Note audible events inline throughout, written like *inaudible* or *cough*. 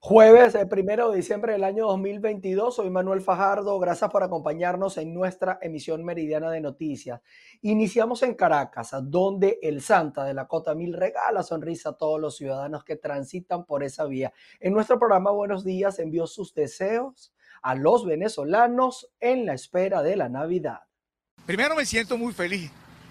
Jueves, el primero de diciembre del año 2022, soy Manuel Fajardo. Gracias por acompañarnos en nuestra emisión meridiana de noticias. Iniciamos en Caracas, donde el Santa de la Cota Mil regala sonrisa a todos los ciudadanos que transitan por esa vía. En nuestro programa Buenos Días envió sus deseos a los venezolanos en la espera de la Navidad. Primero me siento muy feliz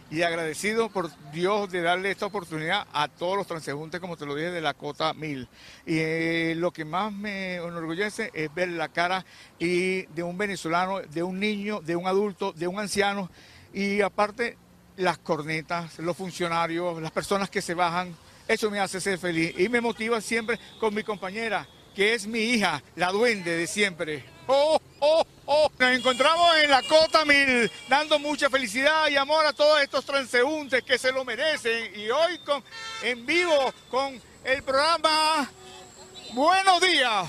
y agradecido por Dios de darle esta oportunidad a todos los transeúntes, como te lo dije, de la cota mil. Y eh, lo que más me enorgullece es ver la cara y de un venezolano, de un niño, de un adulto, de un anciano y aparte las cornetas, los funcionarios, las personas que se bajan. Eso me hace ser feliz y me motiva siempre con mi compañera, que es mi hija, la duende de siempre. ¡Oh, oh! Nos encontramos en la Cota Mil, dando mucha felicidad y amor a todos estos transeúntes que se lo merecen. Y hoy con, en vivo con el programa Buenos días.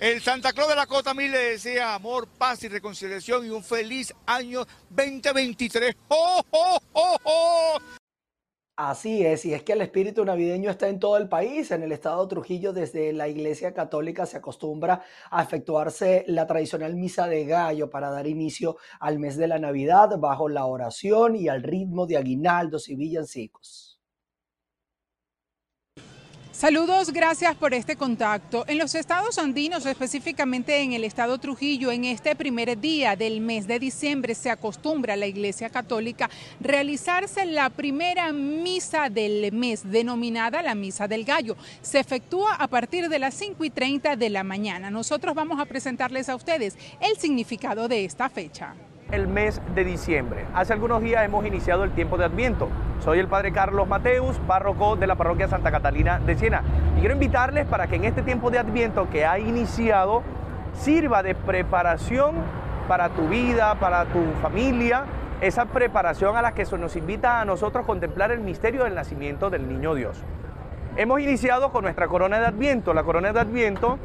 el Santa Claus de la Cota Mil le desea amor, paz y reconciliación y un feliz año 2023. Así es, y es que el espíritu navideño está en todo el país. En el estado de Trujillo, desde la Iglesia Católica se acostumbra a efectuarse la tradicional misa de gallo para dar inicio al mes de la Navidad bajo la oración y al ritmo de aguinaldos y villancicos. Saludos, gracias por este contacto. En los estados andinos, específicamente en el estado Trujillo, en este primer día del mes de diciembre se acostumbra a la Iglesia Católica realizarse la primera misa del mes, denominada la Misa del Gallo. Se efectúa a partir de las 5 y 30 de la mañana. Nosotros vamos a presentarles a ustedes el significado de esta fecha el mes de diciembre. Hace algunos días hemos iniciado el tiempo de Adviento. Soy el Padre Carlos Mateus, párroco de la parroquia Santa Catalina de Siena. Y quiero invitarles para que en este tiempo de Adviento que ha iniciado sirva de preparación para tu vida, para tu familia, esa preparación a la que se nos invita a nosotros contemplar el misterio del nacimiento del niño Dios. Hemos iniciado con nuestra corona de Adviento. La corona de Adviento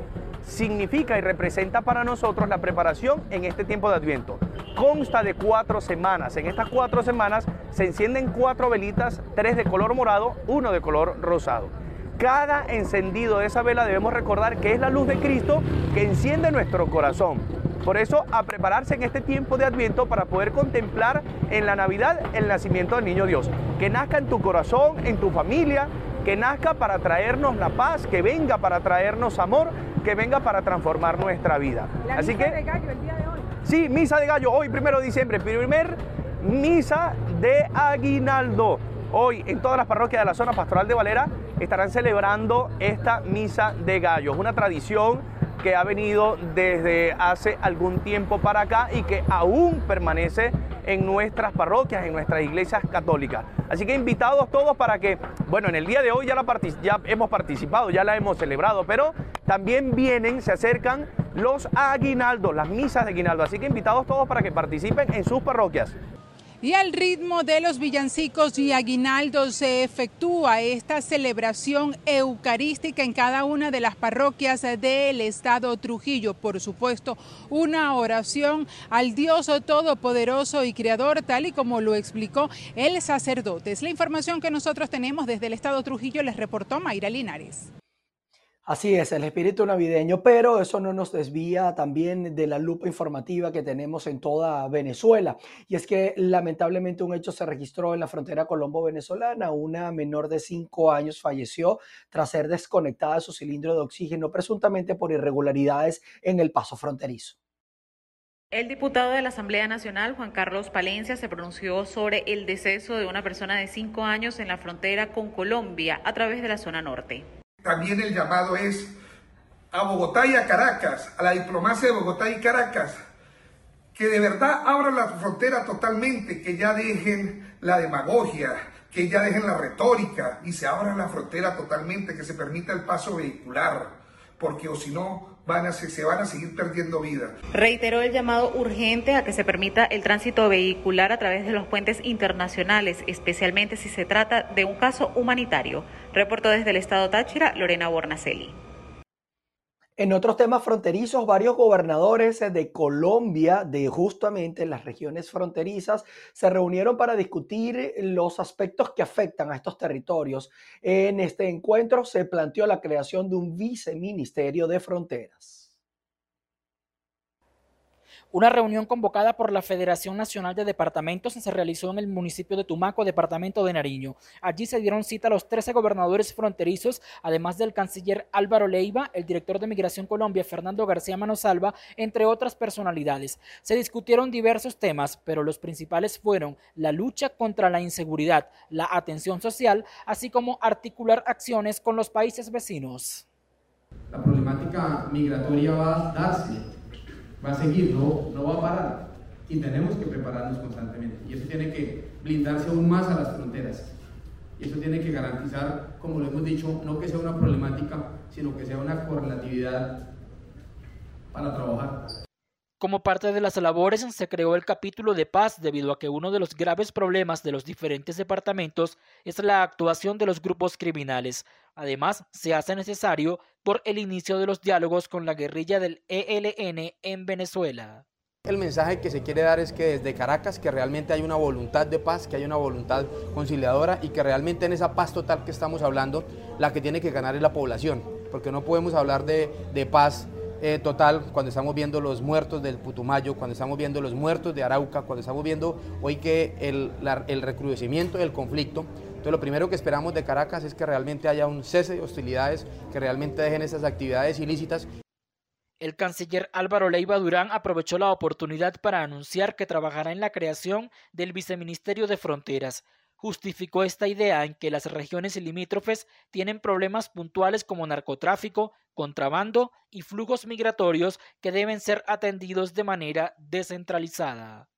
significa y representa para nosotros la preparación en este tiempo de Adviento. Consta de cuatro semanas. En estas cuatro semanas se encienden cuatro velitas, tres de color morado, uno de color rosado. Cada encendido de esa vela debemos recordar que es la luz de Cristo que enciende nuestro corazón. Por eso, a prepararse en este tiempo de Adviento para poder contemplar en la Navidad el nacimiento del Niño Dios. Que nazca en tu corazón, en tu familia, que nazca para traernos la paz, que venga para traernos amor, que venga para transformar nuestra vida. La Así misa que, de gallo el día de hoy. Sí, misa de gallo, hoy primero de diciembre, primer misa de aguinaldo. Hoy en todas las parroquias de la zona pastoral de Valera estarán celebrando esta misa de gallo. Es una tradición que ha venido desde hace algún tiempo para acá y que aún permanece en nuestras parroquias, en nuestras iglesias católicas. Así que invitados todos para que, bueno, en el día de hoy ya, la ya hemos participado, ya la hemos celebrado, pero también vienen, se acercan los aguinaldos, las misas de aguinaldo. Así que invitados todos para que participen en sus parroquias. Y al ritmo de los villancicos y aguinaldos se efectúa esta celebración eucarística en cada una de las parroquias del estado Trujillo. Por supuesto, una oración al Dios Todopoderoso y Creador, tal y como lo explicó el sacerdote. Es la información que nosotros tenemos desde el estado Trujillo, les reportó Mayra Linares. Así es, el espíritu navideño, pero eso no nos desvía también de la lupa informativa que tenemos en toda Venezuela. Y es que lamentablemente un hecho se registró en la frontera colombo-venezolana. Una menor de cinco años falleció tras ser desconectada de su cilindro de oxígeno, presuntamente por irregularidades en el paso fronterizo. El diputado de la Asamblea Nacional, Juan Carlos Palencia, se pronunció sobre el deceso de una persona de cinco años en la frontera con Colombia a través de la zona norte. También el llamado es a Bogotá y a Caracas, a la diplomacia de Bogotá y Caracas, que de verdad abran la frontera totalmente, que ya dejen la demagogia, que ya dejen la retórica y se abran la frontera totalmente, que se permita el paso vehicular, porque o si no se van a seguir perdiendo vida. Reiteró el llamado urgente a que se permita el tránsito vehicular a través de los puentes internacionales, especialmente si se trata de un caso humanitario. Reportó desde el estado Táchira Lorena Bornacelli. En otros temas fronterizos, varios gobernadores de Colombia, de justamente las regiones fronterizas, se reunieron para discutir los aspectos que afectan a estos territorios. En este encuentro se planteó la creación de un viceministerio de fronteras. Una reunión convocada por la Federación Nacional de Departamentos se realizó en el municipio de Tumaco, departamento de Nariño. Allí se dieron cita a los 13 gobernadores fronterizos, además del canciller Álvaro Leiva, el director de Migración Colombia, Fernando García Manosalva, entre otras personalidades. Se discutieron diversos temas, pero los principales fueron la lucha contra la inseguridad, la atención social, así como articular acciones con los países vecinos. La problemática migratoria va a darse va a seguir, no, no va a parar. Y tenemos que prepararnos constantemente. Y eso tiene que blindarse aún más a las fronteras. Y eso tiene que garantizar, como lo hemos dicho, no que sea una problemática, sino que sea una correlatividad para trabajar. Como parte de las labores se creó el capítulo de paz debido a que uno de los graves problemas de los diferentes departamentos es la actuación de los grupos criminales. Además, se hace necesario por el inicio de los diálogos con la guerrilla del ELN en Venezuela. El mensaje que se quiere dar es que desde Caracas que realmente hay una voluntad de paz, que hay una voluntad conciliadora y que realmente en esa paz total que estamos hablando, la que tiene que ganar es la población, porque no podemos hablar de, de paz eh, total cuando estamos viendo los muertos del Putumayo, cuando estamos viendo los muertos de Arauca, cuando estamos viendo hoy que el, el recrudecimiento del conflicto. Entonces lo primero que esperamos de Caracas es que realmente haya un cese de hostilidades, que realmente dejen esas actividades ilícitas. El canciller Álvaro Leiva Durán aprovechó la oportunidad para anunciar que trabajará en la creación del Viceministerio de Fronteras, justificó esta idea en que las regiones limítrofes tienen problemas puntuales como narcotráfico, contrabando y flujos migratorios que deben ser atendidos de manera descentralizada.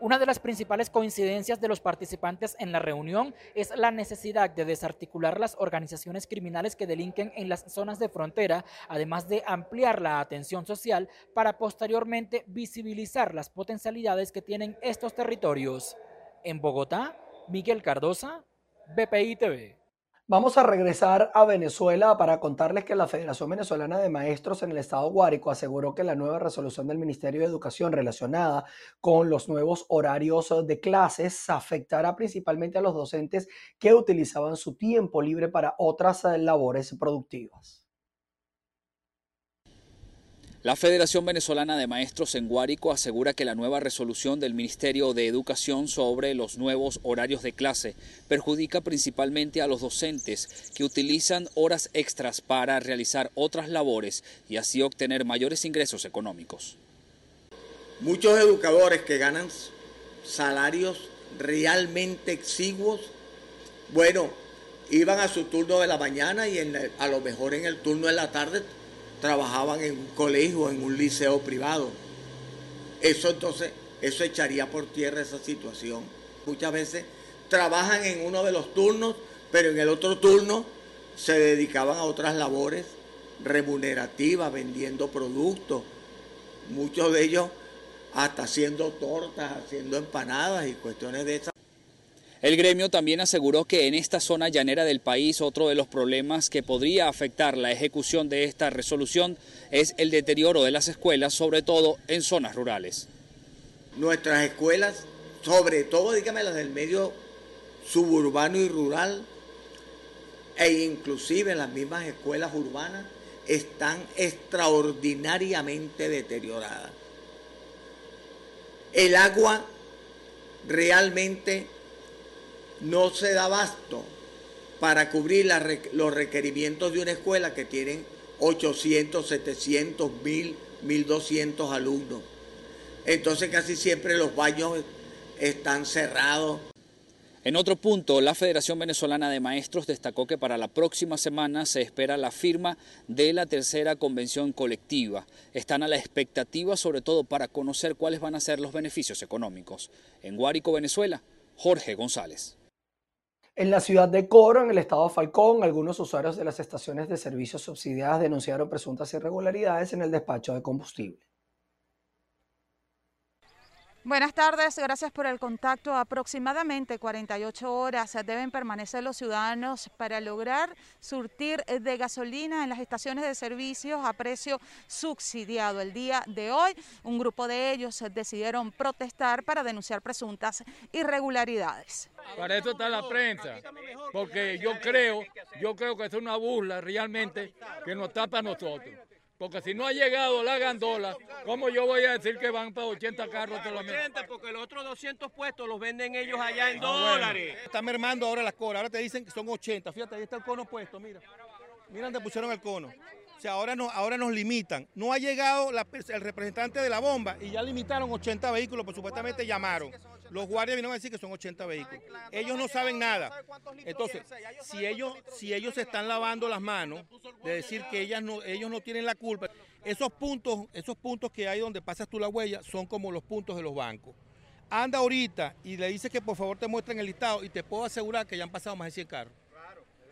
Una de las principales coincidencias de los participantes en la reunión es la necesidad de desarticular las organizaciones criminales que delinquen en las zonas de frontera, además de ampliar la atención social para posteriormente visibilizar las potencialidades que tienen estos territorios. En Bogotá, Miguel Cardosa, BPI TV. Vamos a regresar a Venezuela para contarles que la Federación Venezolana de Maestros en el Estado Guárico aseguró que la nueva resolución del Ministerio de Educación relacionada con los nuevos horarios de clases afectará principalmente a los docentes que utilizaban su tiempo libre para otras labores productivas. La Federación Venezolana de Maestros en Guárico asegura que la nueva resolución del Ministerio de Educación sobre los nuevos horarios de clase perjudica principalmente a los docentes que utilizan horas extras para realizar otras labores y así obtener mayores ingresos económicos. Muchos educadores que ganan salarios realmente exiguos, bueno, iban a su turno de la mañana y a lo mejor en el turno de la tarde trabajaban en un colegio, en un liceo privado. Eso entonces, eso echaría por tierra esa situación. Muchas veces trabajan en uno de los turnos, pero en el otro turno se dedicaban a otras labores remunerativas, vendiendo productos. Muchos de ellos hasta haciendo tortas, haciendo empanadas y cuestiones de esas. El gremio también aseguró que en esta zona llanera del país otro de los problemas que podría afectar la ejecución de esta resolución es el deterioro de las escuelas, sobre todo en zonas rurales. Nuestras escuelas, sobre todo, dígame las del medio suburbano y rural, e inclusive las mismas escuelas urbanas, están extraordinariamente deterioradas. El agua realmente no se da abasto para cubrir los requerimientos de una escuela que tienen 800, 700, 1000, 1200 alumnos. Entonces casi siempre los baños están cerrados. En otro punto, la Federación Venezolana de Maestros destacó que para la próxima semana se espera la firma de la tercera convención colectiva. Están a la expectativa sobre todo para conocer cuáles van a ser los beneficios económicos. En Guárico, Venezuela, Jorge González. En la ciudad de Coro, en el estado de Falcón, algunos usuarios de las estaciones de servicios subsidiadas denunciaron presuntas irregularidades en el despacho de combustible. Buenas tardes, gracias por el contacto. Aproximadamente 48 horas deben permanecer los ciudadanos para lograr surtir de gasolina en las estaciones de servicios a precio subsidiado. El día de hoy, un grupo de ellos decidieron protestar para denunciar presuntas irregularidades. Para eso está la prensa, porque yo creo, yo creo que es una burla realmente que nos tapa a nosotros. Porque si no ha llegado la gandola, ¿cómo yo voy a decir que van para 80 carros solamente? 80, porque los otros 200 puestos los venden ellos allá en dólares. Está mermando ahora las colas, ahora te dicen que son 80. Fíjate, ahí está el cono puesto, mira. Mira donde pusieron el cono. O sea, ahora, no, ahora nos limitan. No ha llegado el representante de la bomba y ya limitaron 80 vehículos, pues supuestamente llamaron. Los guardias vinieron a decir que son 80 vehículos. Ellos no saben nada. Entonces, si ellos, si ellos se están lavando las manos de decir que ellas no, ellos no tienen la culpa, esos puntos, esos puntos que hay donde pasas tú la huella son como los puntos de los bancos. Anda ahorita y le dices que por favor te muestren el listado y te puedo asegurar que ya han pasado más de 100 carros.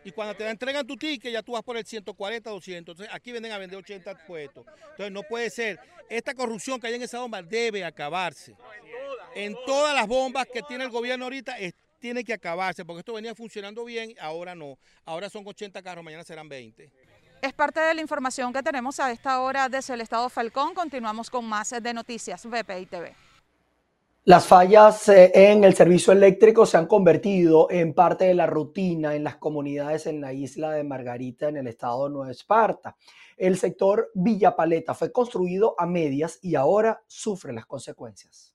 Y cuando te entregan tu ticket, ya tú vas por el 140, 200. Entonces, aquí vienen a vender 80 puestos. Entonces, no puede ser. Esta corrupción que hay en esa bomba debe acabarse en todas las bombas que tiene el gobierno ahorita tiene que acabarse, porque esto venía funcionando bien, ahora no. Ahora son 80 carros, mañana serán 20. Es parte de la información que tenemos a esta hora desde el estado Falcón. Continuamos con más de noticias VPI TV. Las fallas eh, en el servicio eléctrico se han convertido en parte de la rutina en las comunidades en la isla de Margarita, en el estado de Nueva Esparta. El sector Villa Paleta fue construido a medias y ahora sufre las consecuencias.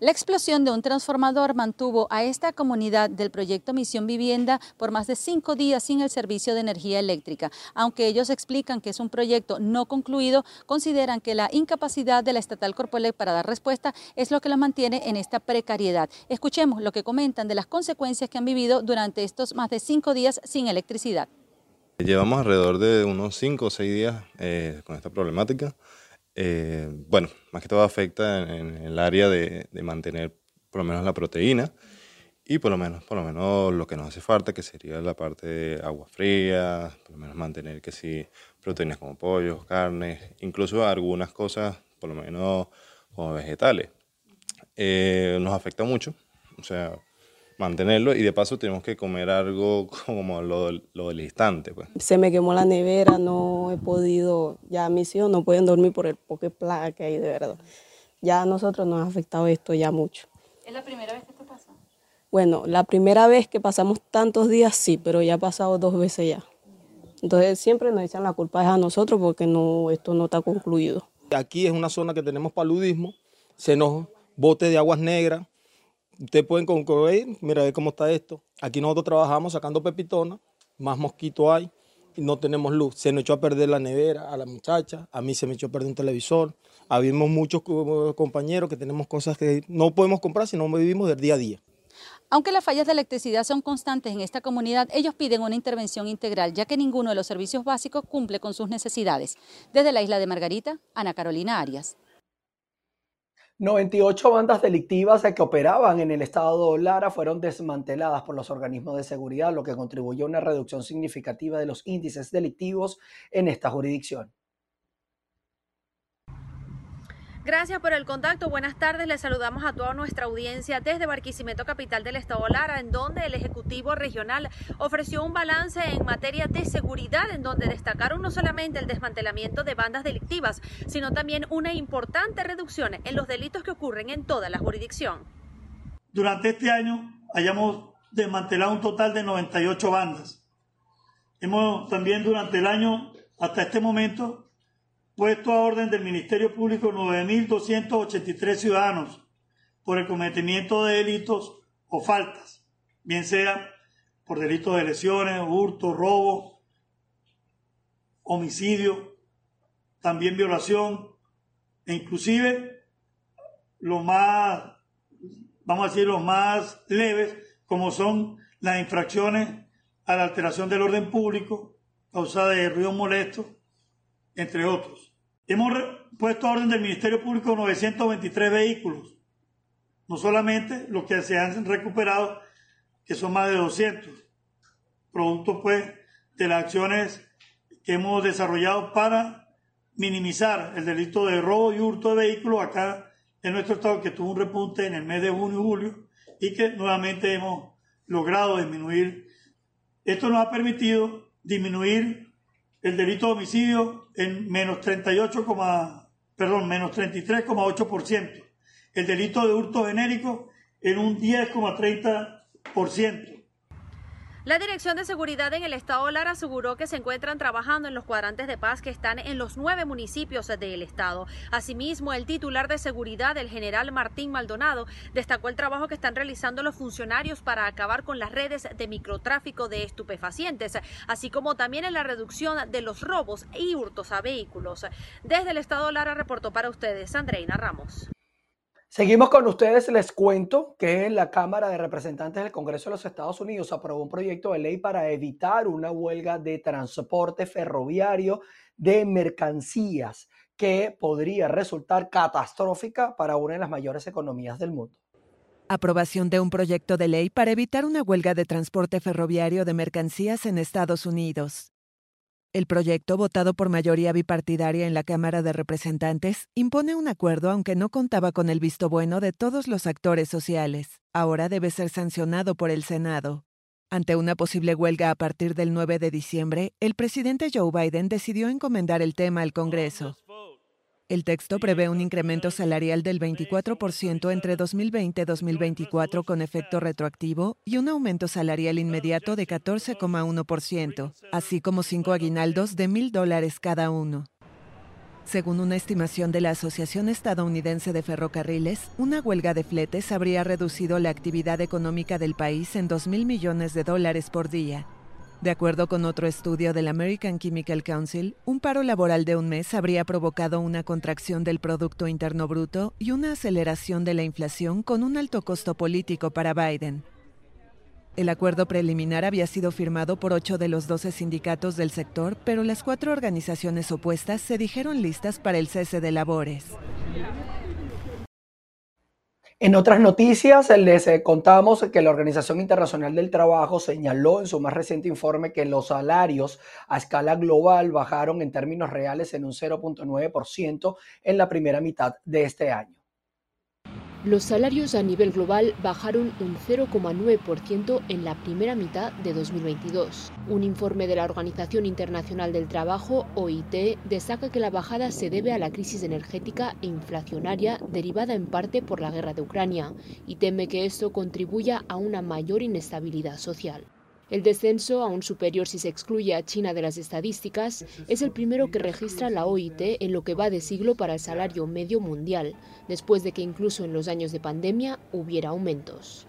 La explosión de un transformador mantuvo a esta comunidad del proyecto Misión Vivienda por más de cinco días sin el servicio de energía eléctrica. Aunque ellos explican que es un proyecto no concluido, consideran que la incapacidad de la estatal Corpolec para dar respuesta es lo que la mantiene en esta precariedad. Escuchemos lo que comentan de las consecuencias que han vivido durante estos más de cinco días sin electricidad. Llevamos alrededor de unos cinco o seis días eh, con esta problemática. Eh, bueno, más que todo afecta en, el área de, mantener por lo menos la proteína y por lo menos, por lo menos lo que nos hace falta, que sería la parte de agua fría, por lo menos mantener que sí, proteínas como pollos, carnes, incluso algunas cosas, por lo menos como vegetales. Eh, nos afecta mucho, o sea, mantenerlo y de paso tenemos que comer algo *laughs* como lo, lo del instante. Pues. Se me quemó la nevera, no he podido, ya mis hijos no pueden dormir por el poque plaga que hay de verdad. Ya a nosotros nos ha afectado esto ya mucho. ¿Es la primera vez que esto pasa? Bueno, la primera vez que pasamos tantos días sí, pero ya ha pasado dos veces ya. Entonces siempre nos echan la culpa a nosotros porque no, esto no está concluido. Aquí es una zona que tenemos paludismo, se nos bote de aguas negras, Ustedes pueden concluir, mira cómo está esto. Aquí nosotros trabajamos sacando pepitona, más mosquito hay y no tenemos luz. Se nos echó a perder la nevera a la muchacha, a mí se me echó a perder un televisor. Habíamos muchos compañeros que tenemos cosas que no podemos comprar si no vivimos del día a día. Aunque las fallas de electricidad son constantes en esta comunidad, ellos piden una intervención integral, ya que ninguno de los servicios básicos cumple con sus necesidades. Desde la isla de Margarita, Ana Carolina Arias. 98 bandas delictivas que operaban en el estado de Lara fueron desmanteladas por los organismos de seguridad, lo que contribuyó a una reducción significativa de los índices delictivos en esta jurisdicción. Gracias por el contacto. Buenas tardes. Les saludamos a toda nuestra audiencia desde Barquisimeto, capital del estado Lara, en donde el Ejecutivo Regional ofreció un balance en materia de seguridad, en donde destacaron no solamente el desmantelamiento de bandas delictivas, sino también una importante reducción en los delitos que ocurren en toda la jurisdicción. Durante este año hayamos desmantelado un total de 98 bandas. Hemos también durante el año, hasta este momento, puesto a orden del Ministerio Público 9.283 ciudadanos por el cometimiento de delitos o faltas, bien sea por delitos de lesiones, hurto, robo, homicidio, también violación, e inclusive los más, vamos a decir, los más leves, como son las infracciones a la alteración del orden público, causada de ruido molesto, entre otros. Hemos puesto a orden del Ministerio Público 923 vehículos, no solamente los que se han recuperado, que son más de 200, producto pues de las acciones que hemos desarrollado para minimizar el delito de robo y hurto de vehículos acá en nuestro estado que tuvo un repunte en el mes de junio y julio y que nuevamente hemos logrado disminuir. Esto nos ha permitido disminuir el delito de homicidio en menos 38, perdón, menos 33,8%. El delito de hurto genérico en un 10,30%. La Dirección de Seguridad en el Estado Lara aseguró que se encuentran trabajando en los cuadrantes de paz que están en los nueve municipios del Estado. Asimismo, el titular de seguridad, el general Martín Maldonado, destacó el trabajo que están realizando los funcionarios para acabar con las redes de microtráfico de estupefacientes, así como también en la reducción de los robos y hurtos a vehículos. Desde el Estado Lara reportó para ustedes Andreina Ramos. Seguimos con ustedes. Les cuento que la Cámara de Representantes del Congreso de los Estados Unidos aprobó un proyecto de ley para evitar una huelga de transporte ferroviario de mercancías que podría resultar catastrófica para una de las mayores economías del mundo. Aprobación de un proyecto de ley para evitar una huelga de transporte ferroviario de mercancías en Estados Unidos. El proyecto, votado por mayoría bipartidaria en la Cámara de Representantes, impone un acuerdo aunque no contaba con el visto bueno de todos los actores sociales. Ahora debe ser sancionado por el Senado. Ante una posible huelga a partir del 9 de diciembre, el presidente Joe Biden decidió encomendar el tema al Congreso. El texto prevé un incremento salarial del 24% entre 2020 y 2024 con efecto retroactivo y un aumento salarial inmediato de 14,1%, así como cinco aguinaldos de mil dólares cada uno. Según una estimación de la Asociación Estadounidense de Ferrocarriles, una huelga de fletes habría reducido la actividad económica del país en 2 mil millones de dólares por día, de acuerdo con otro estudio del American Chemical Council, un paro laboral de un mes habría provocado una contracción del Producto Interno Bruto y una aceleración de la inflación con un alto costo político para Biden. El acuerdo preliminar había sido firmado por ocho de los doce sindicatos del sector, pero las cuatro organizaciones opuestas se dijeron listas para el cese de labores. En otras noticias, les eh, contamos que la Organización Internacional del Trabajo señaló en su más reciente informe que los salarios a escala global bajaron en términos reales en un 0.9% en la primera mitad de este año. Los salarios a nivel global bajaron un 0,9% en la primera mitad de 2022. Un informe de la Organización Internacional del Trabajo, OIT, destaca que la bajada se debe a la crisis energética e inflacionaria derivada en parte por la guerra de Ucrania y teme que esto contribuya a una mayor inestabilidad social. El descenso, aún superior si se excluye a China de las estadísticas, es el primero que registra la OIT en lo que va de siglo para el salario medio mundial, después de que incluso en los años de pandemia hubiera aumentos.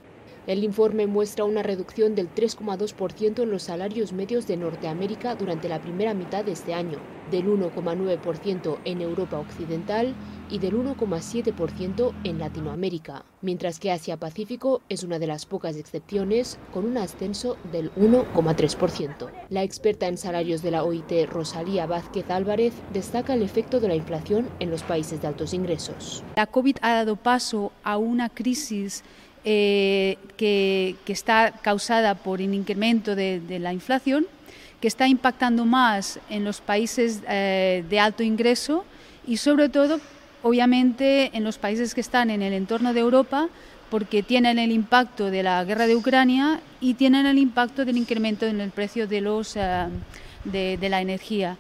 El informe muestra una reducción del 3,2% en los salarios medios de Norteamérica durante la primera mitad de este año, del 1,9% en Europa Occidental y del 1,7% en Latinoamérica, mientras que Asia-Pacífico es una de las pocas excepciones con un ascenso del 1,3%. La experta en salarios de la OIT, Rosalía Vázquez Álvarez, destaca el efecto de la inflación en los países de altos ingresos. La COVID ha dado paso a una crisis eh, que, está causada por un incremento de, la inflación, que está impactando más en los países eh, de alto ingreso y sobre todo, obviamente, en los países que están en el entorno de Europa, porque tienen el impacto de la guerra de Ucrania y tienen el impacto del incremento en el precio de, los, eh, de la energía.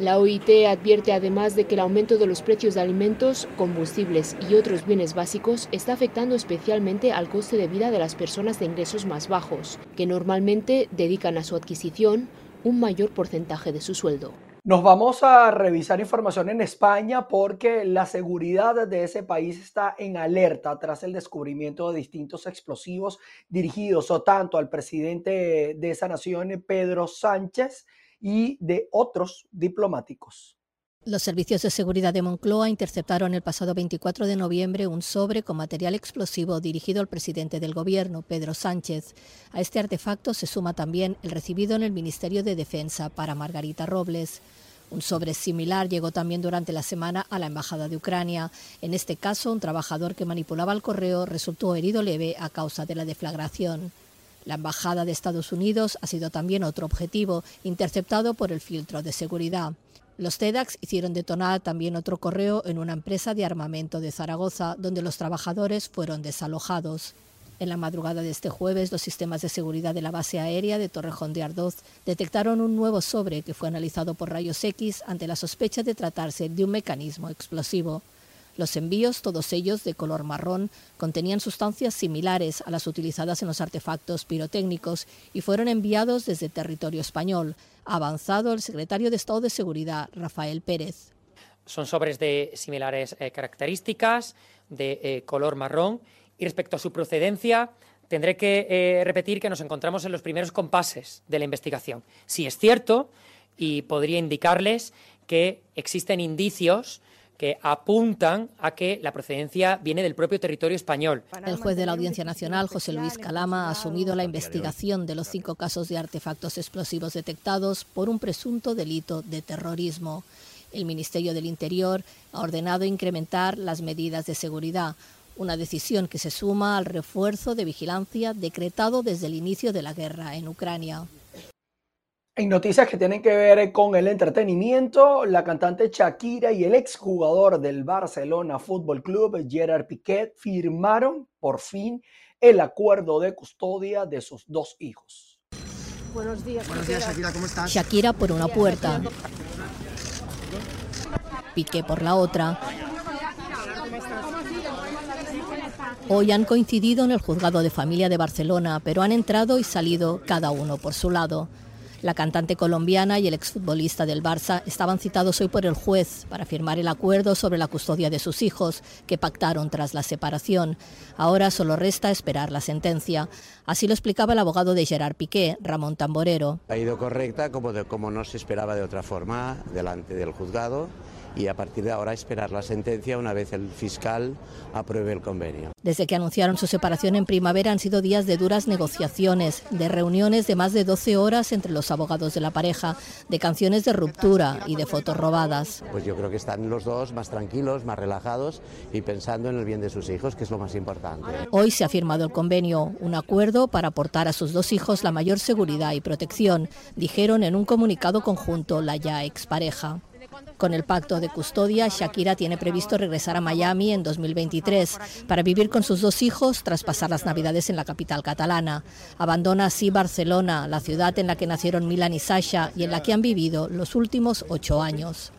La OIT advierte además de que el aumento de los precios de alimentos, combustibles y otros bienes básicos está afectando especialmente al coste de vida de las personas de ingresos más bajos, que normalmente dedican a su adquisición un mayor porcentaje de su sueldo. Nos vamos a revisar información en España porque la seguridad de ese país está en alerta tras el descubrimiento de distintos explosivos dirigidos o tanto al presidente de esa nación, Pedro Sánchez, y de otros diplomáticos. Los servicios de seguridad de Moncloa interceptaron el pasado 24 de noviembre un sobre con material explosivo dirigido al presidente del gobierno, Pedro Sánchez. A este artefacto se suma también el recibido en el Ministerio de Defensa para Margarita Robles. Un sobre similar llegó también durante la semana a la Embajada de Ucrania. En este caso, un trabajador que manipulaba el correo resultó herido leve a causa de la deflagración. La Embajada de Estados Unidos ha sido también otro objetivo, interceptado por el filtro de seguridad. Los TEDx hicieron detonar también otro correo en una empresa de armamento de Zaragoza, donde los trabajadores fueron desalojados. En la madrugada de este jueves, los sistemas de seguridad de la base aérea de Torrejón de Ardoz detectaron un nuevo sobre que fue analizado por rayos X ante la sospecha de tratarse de un mecanismo explosivo. Los envíos, todos ellos de color marrón, contenían sustancias similares a las utilizadas en los artefactos pirotécnicos y fueron enviados desde territorio español, ha avanzado el secretario de Estado de Seguridad, Rafael Pérez. Son sobres de similares eh, características, de eh, color marrón, y respecto a su procedencia, tendré que eh, repetir que nos encontramos en los primeros compases de la investigación. Si es cierto, y podría indicarles que existen indicios que apuntan a que la procedencia viene del propio territorio español. El juez de la Audiencia Nacional, José Luis Calama, ha asumido la investigación de los cinco casos de artefactos explosivos detectados por un presunto delito de terrorismo. El Ministerio del Interior ha ordenado incrementar las medidas de seguridad una decisión que se suma al refuerzo de vigilancia decretado desde el inicio de la guerra en Ucrania. En noticias que tienen que ver con el entretenimiento, la cantante Shakira y el exjugador del Barcelona Fútbol Club, Gerard Piquet, firmaron por fin el acuerdo de custodia de sus dos hijos. Buenos días, Buenos días Shakira, ¿cómo estás? Shakira por una puerta, Piqué por la otra. Hoy han coincidido en el juzgado de familia de Barcelona, pero han entrado y salido cada uno por su lado. La cantante colombiana y el exfutbolista del Barça estaban citados hoy por el juez para firmar el acuerdo sobre la custodia de sus hijos, que pactaron tras la separación. Ahora solo resta esperar la sentencia. Así lo explicaba el abogado de Gerard Piqué, Ramón Tamborero. Ha ido correcta, como, como no se esperaba de otra forma, delante del juzgado y a partir de ahora esperar la sentencia una vez el fiscal apruebe el convenio. Desde que anunciaron su separación en primavera han sido días de duras negociaciones, de reuniones de más de 12 horas entre los abogados de la pareja, de canciones de ruptura y de fotos robadas. Pues yo creo que están los dos más tranquilos, más relajados y pensando en el bien de sus hijos, que es lo más importante. Hoy se ha firmado el convenio, un acuerdo para aportar a sus dos hijos la mayor seguridad y protección, dijeron en un comunicado conjunto la ya expareja. Con el pacto de custodia, Shakira tiene previsto regresar a Miami en 2023 para vivir con sus dos hijos tras pasar las Navidades en la capital catalana. Abandona así Barcelona, la ciudad en la que nacieron Milan y Sasha y en la que han vivido los últimos ocho años.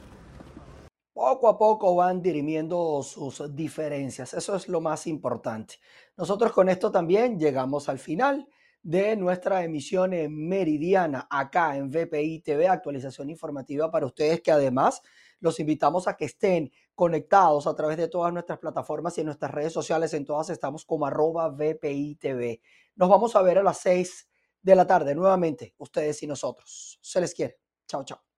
Poco a poco van dirimiendo sus diferencias. Eso es lo más importante. Nosotros con esto también llegamos al final de nuestra emisión meridiana acá en VPI TV, actualización informativa para ustedes que además los invitamos a que estén conectados a través de todas nuestras plataformas y en nuestras redes sociales. En todas estamos como arroba VPI TV. Nos vamos a ver a las 6 de la tarde nuevamente, ustedes y nosotros. Se les quiere. Chao, chao.